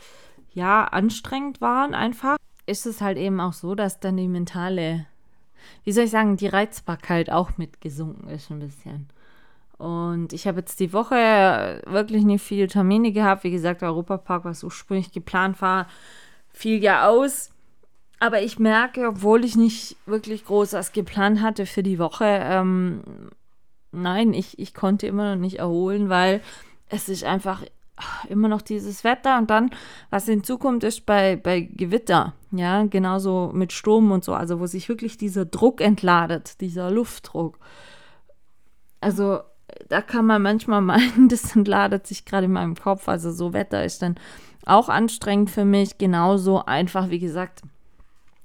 ja, anstrengend waren einfach, ist es halt eben auch so, dass dann die mentale wie soll ich sagen, die Reizbarkeit auch mitgesunken ist ein bisschen. Und ich habe jetzt die Woche wirklich nicht viele Termine gehabt. Wie gesagt, der Europapark, was ursprünglich geplant war, fiel ja aus. Aber ich merke, obwohl ich nicht wirklich groß was geplant hatte für die Woche, ähm, nein, ich, ich konnte immer noch nicht erholen, weil es ist einfach immer noch dieses Wetter und dann, was hinzukommt, ist bei, bei Gewitter, ja, genauso mit Sturm und so, also wo sich wirklich dieser Druck entladet, dieser Luftdruck. Also da kann man manchmal meinen, das entladet sich gerade in meinem Kopf, also so Wetter ist dann auch anstrengend für mich, genauso einfach, wie gesagt,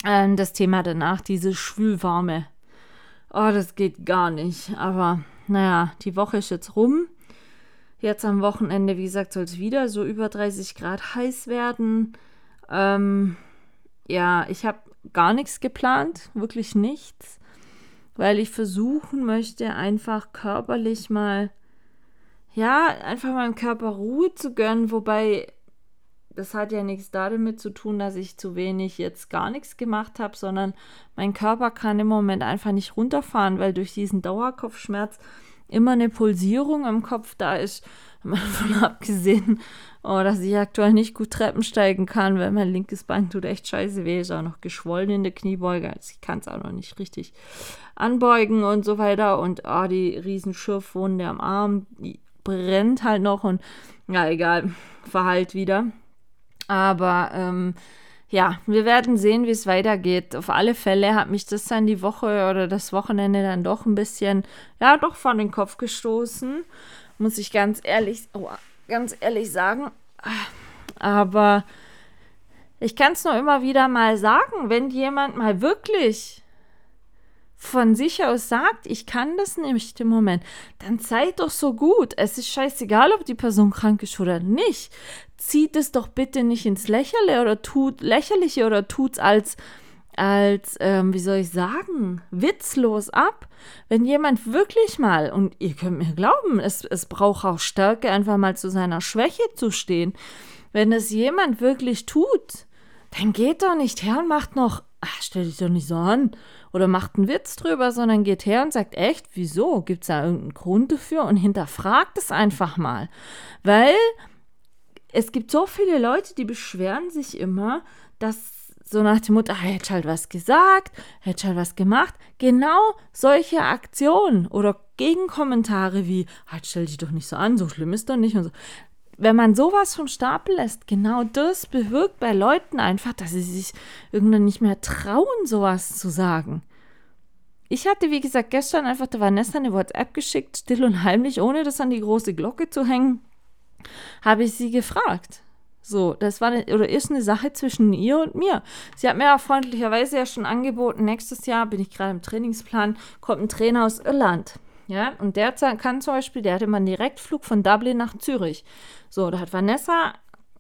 äh, das Thema danach, diese schwülwarme. Oh, das geht gar nicht, aber naja, die Woche ist jetzt rum Jetzt am Wochenende, wie gesagt, soll es wieder so über 30 Grad heiß werden. Ähm, ja, ich habe gar nichts geplant, wirklich nichts, weil ich versuchen möchte, einfach körperlich mal, ja, einfach meinem Körper Ruhe zu gönnen, wobei das hat ja nichts damit zu tun, dass ich zu wenig jetzt gar nichts gemacht habe, sondern mein Körper kann im Moment einfach nicht runterfahren, weil durch diesen Dauerkopfschmerz immer eine Pulsierung im Kopf da ist. Davon abgesehen, oh, dass ich aktuell nicht gut Treppen steigen kann, weil mein linkes Bein tut echt scheiße weh. Ist auch noch geschwollen in der Kniebeuge. Also ich kann es auch noch nicht richtig anbeugen und so weiter. Und oh, die riesen Schürfwunde am Arm, die brennt halt noch und ja, egal, verheilt wieder. Aber ähm, ja, wir werden sehen, wie es weitergeht. Auf alle Fälle hat mich das dann die Woche oder das Wochenende dann doch ein bisschen, ja, doch vor den Kopf gestoßen. Muss ich ganz ehrlich, oh, ganz ehrlich sagen. Aber ich kann es nur immer wieder mal sagen, wenn jemand mal wirklich von sich aus sagt, ich kann das nicht im Moment, dann seid doch so gut. Es ist scheißegal, ob die Person krank ist oder nicht. Zieht es doch bitte nicht ins Lächerliche oder tut lächerliche oder tut's als als, ähm, wie soll ich sagen, witzlos ab. Wenn jemand wirklich mal, und ihr könnt mir glauben, es, es braucht auch Stärke, einfach mal zu seiner Schwäche zu stehen. Wenn es jemand wirklich tut, dann geht doch nicht her und macht noch, ach, stell dich doch nicht so an oder macht einen Witz drüber, sondern geht her und sagt, echt, wieso? Gibt es da irgendeinen Grund dafür? Und hinterfragt es einfach mal. Weil es gibt so viele Leute, die beschweren sich immer, dass so nach dem Motto, ah, hätte halt was gesagt, hätte halt was gemacht. Genau solche Aktionen oder Gegenkommentare wie, halt stell dich doch nicht so an, so schlimm ist doch nicht und so wenn man sowas vom Stapel lässt, genau das bewirkt bei Leuten einfach, dass sie sich irgendwann nicht mehr trauen, sowas zu sagen. Ich hatte, wie gesagt, gestern einfach der Vanessa eine WhatsApp geschickt, still und heimlich, ohne das an die große Glocke zu hängen, habe ich sie gefragt. So, das war eine, oder ist eine Sache zwischen ihr und mir. Sie hat mir auch freundlicherweise ja schon angeboten, nächstes Jahr bin ich gerade im Trainingsplan, kommt ein Trainer aus Irland. Ja, und der kann zum Beispiel, der hatte immer einen Direktflug von Dublin nach Zürich. So, da hat Vanessa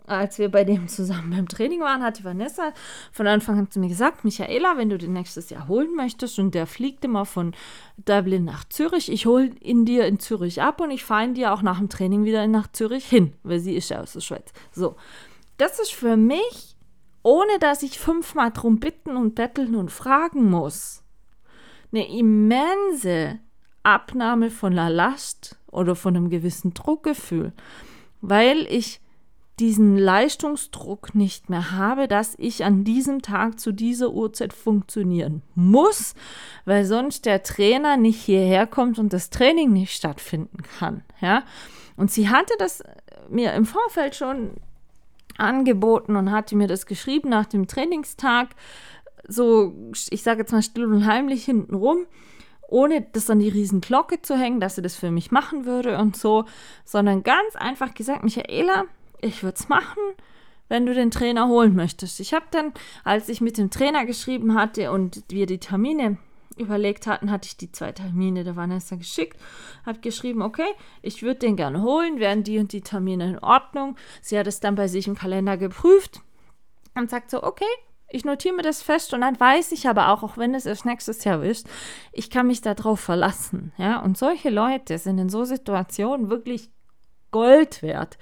als wir bei dem zusammen beim Training waren, hat die Vanessa von Anfang an zu mir gesagt, Michaela, wenn du den nächstes Jahr holen möchtest und der fliegt immer von Dublin nach Zürich, ich hole ihn dir in Zürich ab und ich fahre ihn dir auch nach dem Training wieder nach Zürich hin, weil sie ist ja aus der Schweiz. So, das ist für mich, ohne dass ich fünfmal drum bitten und betteln und fragen muss, eine immense Abnahme von der Last oder von einem gewissen Druckgefühl, weil ich diesen Leistungsdruck nicht mehr habe, dass ich an diesem Tag zu dieser Uhrzeit funktionieren muss, weil sonst der Trainer nicht hierher kommt und das Training nicht stattfinden kann. Ja? Und sie hatte das mir im Vorfeld schon angeboten und hatte mir das geschrieben nach dem Trainingstag, so, ich sage jetzt mal still und heimlich hinten rum ohne das an die Riesenglocke zu hängen, dass sie das für mich machen würde und so, sondern ganz einfach gesagt, Michaela, ich würde es machen, wenn du den Trainer holen möchtest. Ich habe dann, als ich mit dem Trainer geschrieben hatte und wir die Termine überlegt hatten, hatte ich die zwei Termine der Vanessa geschickt, habe geschrieben, okay, ich würde den gerne holen, wären die und die Termine in Ordnung. Sie hat es dann bei sich im Kalender geprüft und sagt so, okay, ich notiere mir das fest und dann weiß ich aber auch, auch wenn es erst nächstes Jahr ist, ich kann mich darauf verlassen. Ja, und solche Leute sind in so Situationen wirklich Gold wert.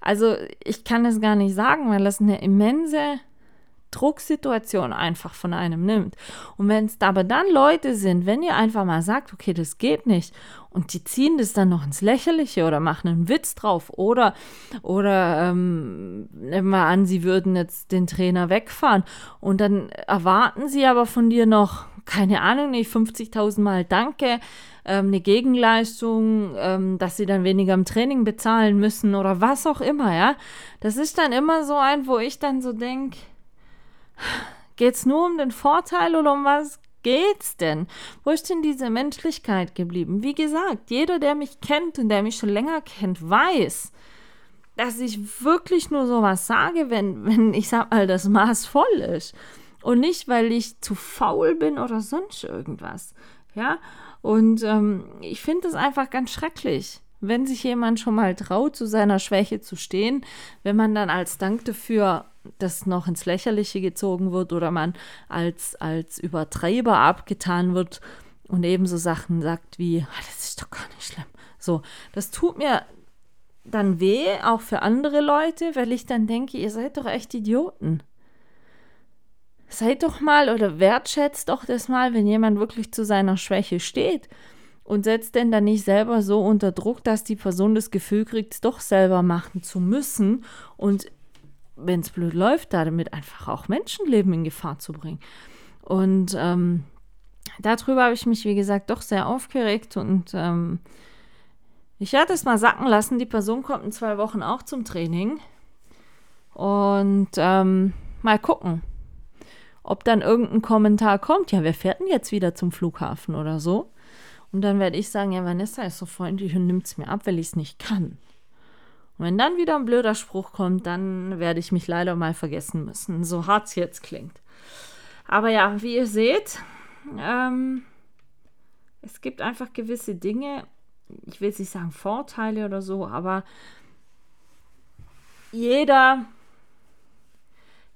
Also ich kann es gar nicht sagen, weil das eine immense Drucksituation einfach von einem nimmt. Und wenn es aber dann Leute sind, wenn ihr einfach mal sagt, okay, das geht nicht und die ziehen das dann noch ins Lächerliche oder machen einen Witz drauf oder, oder ähm, nehmen wir an, sie würden jetzt den Trainer wegfahren und dann erwarten sie aber von dir noch, keine Ahnung, nicht 50.000 Mal Danke, ähm, eine Gegenleistung, ähm, dass sie dann weniger im Training bezahlen müssen oder was auch immer, ja. Das ist dann immer so ein, wo ich dann so denke, Geht es nur um den Vorteil oder um was geht's denn? Wo ist denn diese Menschlichkeit geblieben? Wie gesagt, jeder, der mich kennt und der mich schon länger kennt, weiß, dass ich wirklich nur sowas sage, wenn, wenn ich sag mal, das Maß voll ist. Und nicht, weil ich zu faul bin oder sonst irgendwas. Ja, und ähm, ich finde es einfach ganz schrecklich wenn sich jemand schon mal traut, zu seiner Schwäche zu stehen, wenn man dann als Dank dafür das noch ins Lächerliche gezogen wird oder man als, als Übertreiber abgetan wird und ebenso Sachen sagt wie, ah, das ist doch gar nicht schlimm. So, das tut mir dann weh, auch für andere Leute, weil ich dann denke, ihr seid doch echt Idioten. Seid doch mal oder wertschätzt doch das mal, wenn jemand wirklich zu seiner Schwäche steht und setzt denn dann nicht selber so unter Druck, dass die Person das Gefühl kriegt, es doch selber machen zu müssen und wenn es blöd läuft, damit einfach auch Menschenleben in Gefahr zu bringen. Und ähm, darüber habe ich mich, wie gesagt, doch sehr aufgeregt und ähm, ich werde es mal sacken lassen. Die Person kommt in zwei Wochen auch zum Training und ähm, mal gucken, ob dann irgendein Kommentar kommt. Ja, wer fährt denn jetzt wieder zum Flughafen oder so? Und dann werde ich sagen, ja, Vanessa ist so freundlich und nimmt es mir ab, weil ich es nicht kann. Und wenn dann wieder ein blöder Spruch kommt, dann werde ich mich leider mal vergessen müssen, so hart es jetzt klingt. Aber ja, wie ihr seht, ähm, es gibt einfach gewisse Dinge, ich will jetzt nicht sagen Vorteile oder so, aber jeder,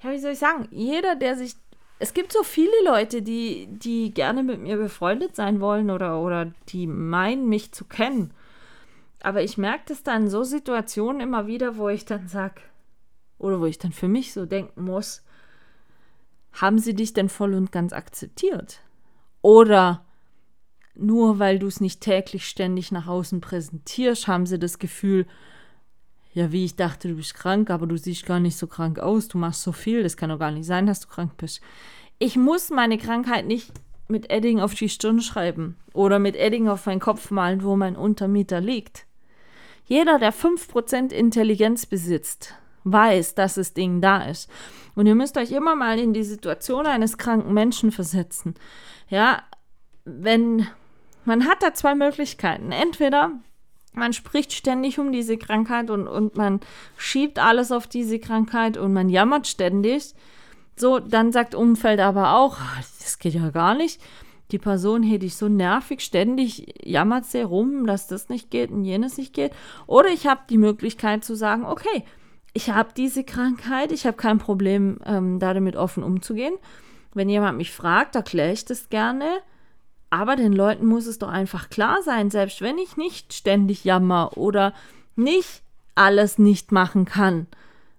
ja, wie soll ich sagen, jeder, der sich es gibt so viele Leute, die, die gerne mit mir befreundet sein wollen oder, oder die meinen, mich zu kennen. Aber ich merke das dann in so Situationen immer wieder, wo ich dann sage, oder wo ich dann für mich so denken muss, haben sie dich denn voll und ganz akzeptiert? Oder nur weil du es nicht täglich ständig nach außen präsentierst, haben sie das Gefühl, ja, wie ich dachte, du bist krank, aber du siehst gar nicht so krank aus, du machst so viel, das kann doch gar nicht sein, dass du krank bist. Ich muss meine Krankheit nicht mit Edding auf die Stirn schreiben oder mit Edding auf meinen Kopf malen, wo mein Untermieter liegt. Jeder, der 5% Intelligenz besitzt, weiß, dass das Ding da ist. Und ihr müsst euch immer mal in die Situation eines kranken Menschen versetzen. Ja, wenn man hat da zwei Möglichkeiten. Entweder man spricht ständig um diese Krankheit und, und man schiebt alles auf diese Krankheit und man jammert ständig. So, dann sagt Umfeld aber auch, ah, das geht ja gar nicht. Die Person hätte ich so nervig, ständig jammert sie rum, dass das nicht geht und jenes nicht geht. Oder ich habe die Möglichkeit zu sagen, okay, ich habe diese Krankheit, ich habe kein Problem, ähm, damit offen umzugehen. Wenn jemand mich fragt, erkläre ich das gerne. Aber den Leuten muss es doch einfach klar sein, selbst wenn ich nicht ständig jammer oder nicht alles nicht machen kann.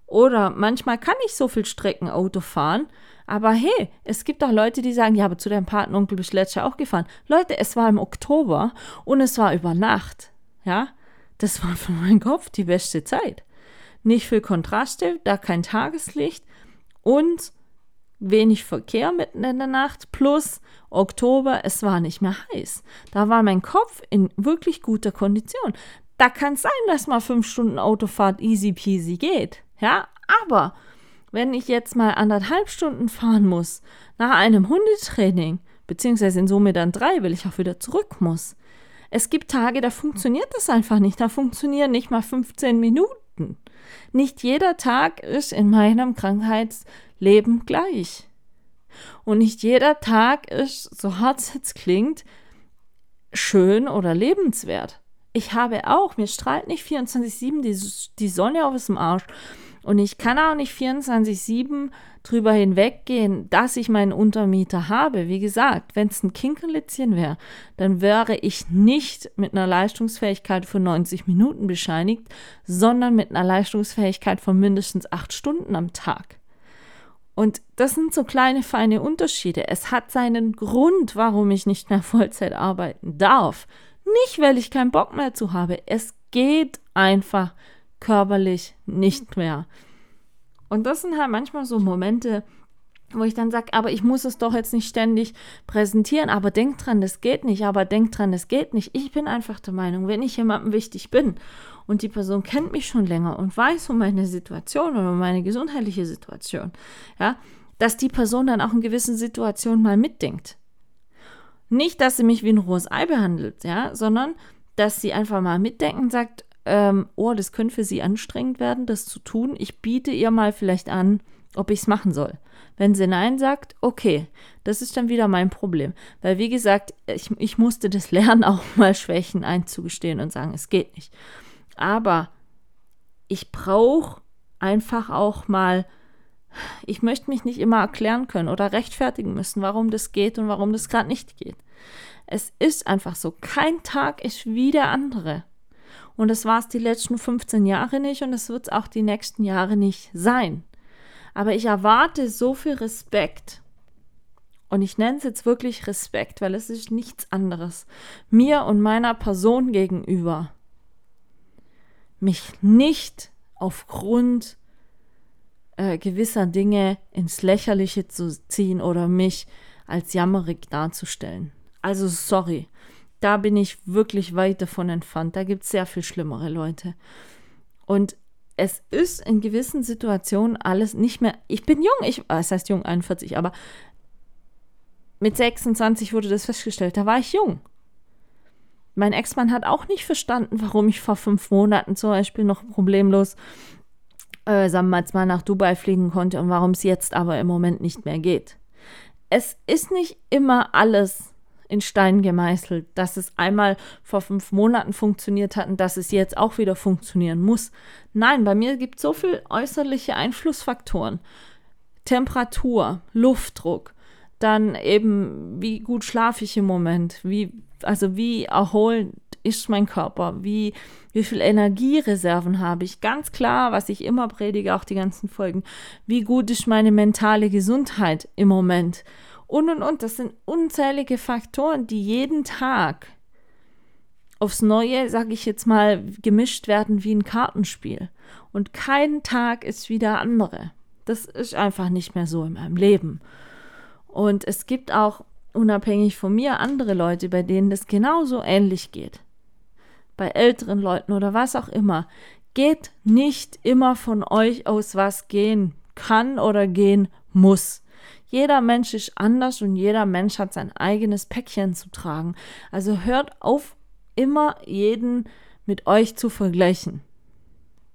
Oder manchmal kann ich so viel Strecken Auto fahren, aber hey, es gibt auch Leute, die sagen, ja, aber zu deinem Patenonkel bist du letztes Jahr auch gefahren. Leute, es war im Oktober und es war über Nacht. Ja, das war für meinen Kopf die beste Zeit. Nicht viel Kontraste, da kein Tageslicht und wenig Verkehr mitten in der Nacht plus Oktober, es war nicht mehr heiß. Da war mein Kopf in wirklich guter Kondition. Da kann es sein, dass mal fünf Stunden Autofahrt easy peasy geht. Ja, aber wenn ich jetzt mal anderthalb Stunden fahren muss nach einem Hundetraining, beziehungsweise in Summe dann drei, weil ich auch wieder zurück muss. Es gibt Tage, da funktioniert das einfach nicht. Da funktionieren nicht mal 15 Minuten. Nicht jeder Tag ist in meinem Krankheitsleben gleich. Und nicht jeder Tag ist, so hart es jetzt klingt, schön oder lebenswert. Ich habe auch, mir strahlt nicht 24-7 die, die Sonne aus dem Arsch. Und ich kann auch nicht 24-7 drüber hinweggehen, dass ich meinen Untermieter habe. Wie gesagt, wenn es ein Kinkerlitzchen wäre, dann wäre ich nicht mit einer Leistungsfähigkeit von 90 Minuten bescheinigt, sondern mit einer Leistungsfähigkeit von mindestens 8 Stunden am Tag. Und das sind so kleine, feine Unterschiede. Es hat seinen Grund, warum ich nicht mehr Vollzeit arbeiten darf. Nicht, weil ich keinen Bock mehr zu habe. Es geht einfach körperlich nicht mehr. Und das sind halt manchmal so Momente, wo ich dann sage, aber ich muss es doch jetzt nicht ständig präsentieren, aber denk dran, das geht nicht, aber denk dran, das geht nicht. Ich bin einfach der Meinung, wenn ich jemandem wichtig bin und die Person kennt mich schon länger und weiß um meine Situation oder um meine gesundheitliche Situation, ja, dass die Person dann auch in gewissen Situationen mal mitdenkt. Nicht, dass sie mich wie ein rohes Ei behandelt, ja, sondern dass sie einfach mal mitdenken sagt, ähm, oh, das könnte für sie anstrengend werden, das zu tun. Ich biete ihr mal vielleicht an, ob ich es machen soll. Wenn sie Nein sagt, okay, das ist dann wieder mein Problem. Weil, wie gesagt, ich, ich musste das lernen, auch mal Schwächen einzugestehen und sagen, es geht nicht. Aber ich brauche einfach auch mal, ich möchte mich nicht immer erklären können oder rechtfertigen müssen, warum das geht und warum das gerade nicht geht. Es ist einfach so, kein Tag ist wie der andere. Und das war es die letzten 15 Jahre nicht und es wird es auch die nächsten Jahre nicht sein. Aber ich erwarte so viel Respekt. Und ich nenne es jetzt wirklich Respekt, weil es ist nichts anderes. Mir und meiner Person gegenüber. Mich nicht aufgrund äh, gewisser Dinge ins Lächerliche zu ziehen oder mich als jammerig darzustellen. Also sorry. Da bin ich wirklich weit davon entfernt. Da gibt es sehr viel schlimmere Leute. Und es ist in gewissen Situationen alles nicht mehr. Ich bin jung, ich, das heißt jung, 41, aber mit 26 wurde das festgestellt, da war ich jung. Mein Ex-Mann hat auch nicht verstanden, warum ich vor fünf Monaten zum Beispiel noch problemlos, äh, sagen wir mal, nach Dubai fliegen konnte und warum es jetzt aber im Moment nicht mehr geht. Es ist nicht immer alles in Stein gemeißelt, dass es einmal vor fünf Monaten funktioniert hat und dass es jetzt auch wieder funktionieren muss. Nein, bei mir gibt es so viele äußerliche Einflussfaktoren. Temperatur, Luftdruck, dann eben, wie gut schlafe ich im Moment, wie, also wie erholend ist mein Körper, wie, wie viel Energiereserven habe ich. Ganz klar, was ich immer predige, auch die ganzen Folgen. Wie gut ist meine mentale Gesundheit im Moment? Und und und. Das sind unzählige Faktoren, die jeden Tag aufs Neue, sage ich jetzt mal, gemischt werden wie ein Kartenspiel. Und kein Tag ist wie der andere. Das ist einfach nicht mehr so in meinem Leben. Und es gibt auch, unabhängig von mir, andere Leute, bei denen das genauso ähnlich geht. Bei älteren Leuten oder was auch immer. Geht nicht immer von euch aus, was gehen kann oder gehen muss. Jeder Mensch ist anders und jeder Mensch hat sein eigenes Päckchen zu tragen. Also hört auf, immer jeden mit euch zu vergleichen.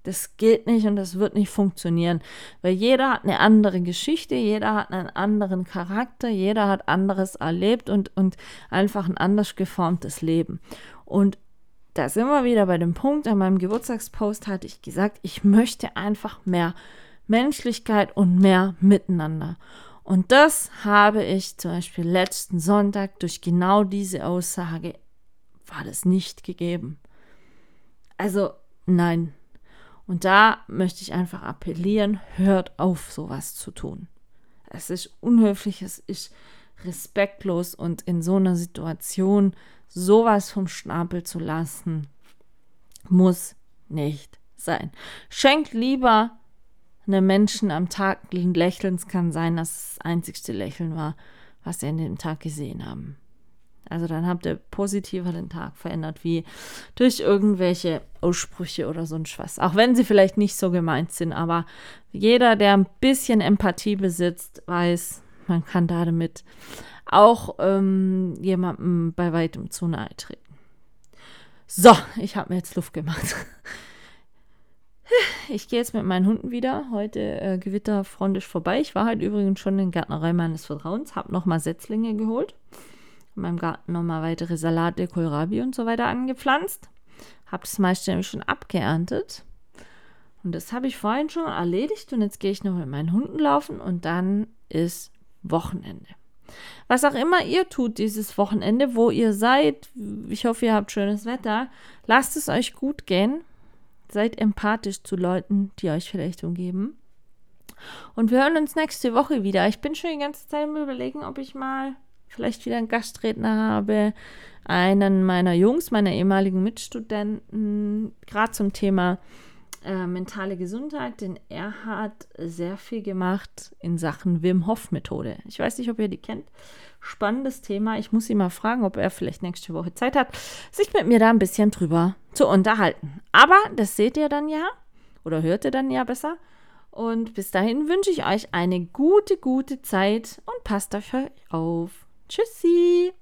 Das geht nicht und das wird nicht funktionieren, weil jeder hat eine andere Geschichte, jeder hat einen anderen Charakter, jeder hat anderes erlebt und, und einfach ein anders geformtes Leben. Und da sind wir wieder bei dem Punkt, an meinem Geburtstagspost hatte ich gesagt, ich möchte einfach mehr Menschlichkeit und mehr Miteinander. Und das habe ich zum Beispiel letzten Sonntag durch genau diese Aussage, war das nicht gegeben. Also nein. Und da möchte ich einfach appellieren, hört auf, sowas zu tun. Es ist unhöflich, es ist respektlos und in so einer Situation sowas vom Schnabel zu lassen, muss nicht sein. Schenkt lieber einem Menschen am Tag ein Lächeln. Es kann sein, dass das einzigste Lächeln war, was sie in dem Tag gesehen haben. Also dann habt ihr positiver den Tag verändert, wie durch irgendwelche Aussprüche oder so ein Schwaß. Auch wenn sie vielleicht nicht so gemeint sind, aber jeder, der ein bisschen Empathie besitzt, weiß, man kann damit auch ähm, jemandem bei weitem zu nahe treten. So, ich habe mir jetzt Luft gemacht. Ich gehe jetzt mit meinen Hunden wieder. Heute äh, gewitterfreundlich vorbei. Ich war halt übrigens schon in der Gärtnerei meines Vertrauens, habe nochmal Setzlinge geholt. In meinem Garten nochmal weitere Salate, Kohlrabi und so weiter angepflanzt. Habe das meiste nämlich schon abgeerntet. Und das habe ich vorhin schon erledigt. Und jetzt gehe ich noch mit meinen Hunden laufen und dann ist Wochenende. Was auch immer ihr tut dieses Wochenende, wo ihr seid, ich hoffe, ihr habt schönes Wetter, lasst es euch gut gehen. Seid empathisch zu Leuten, die euch vielleicht umgeben. Und wir hören uns nächste Woche wieder. Ich bin schon die ganze Zeit im Überlegen, ob ich mal vielleicht wieder einen Gastredner habe. Einen meiner Jungs, meiner ehemaligen Mitstudenten, gerade zum Thema äh, mentale Gesundheit, denn er hat sehr viel gemacht in Sachen Wim Hof Methode. Ich weiß nicht, ob ihr die kennt. Spannendes Thema. Ich muss ihn mal fragen, ob er vielleicht nächste Woche Zeit hat, sich mit mir da ein bisschen drüber zu unterhalten. Aber das seht ihr dann ja oder hört ihr dann ja besser. Und bis dahin wünsche ich euch eine gute, gute Zeit und passt auf euch auf. Tschüssi!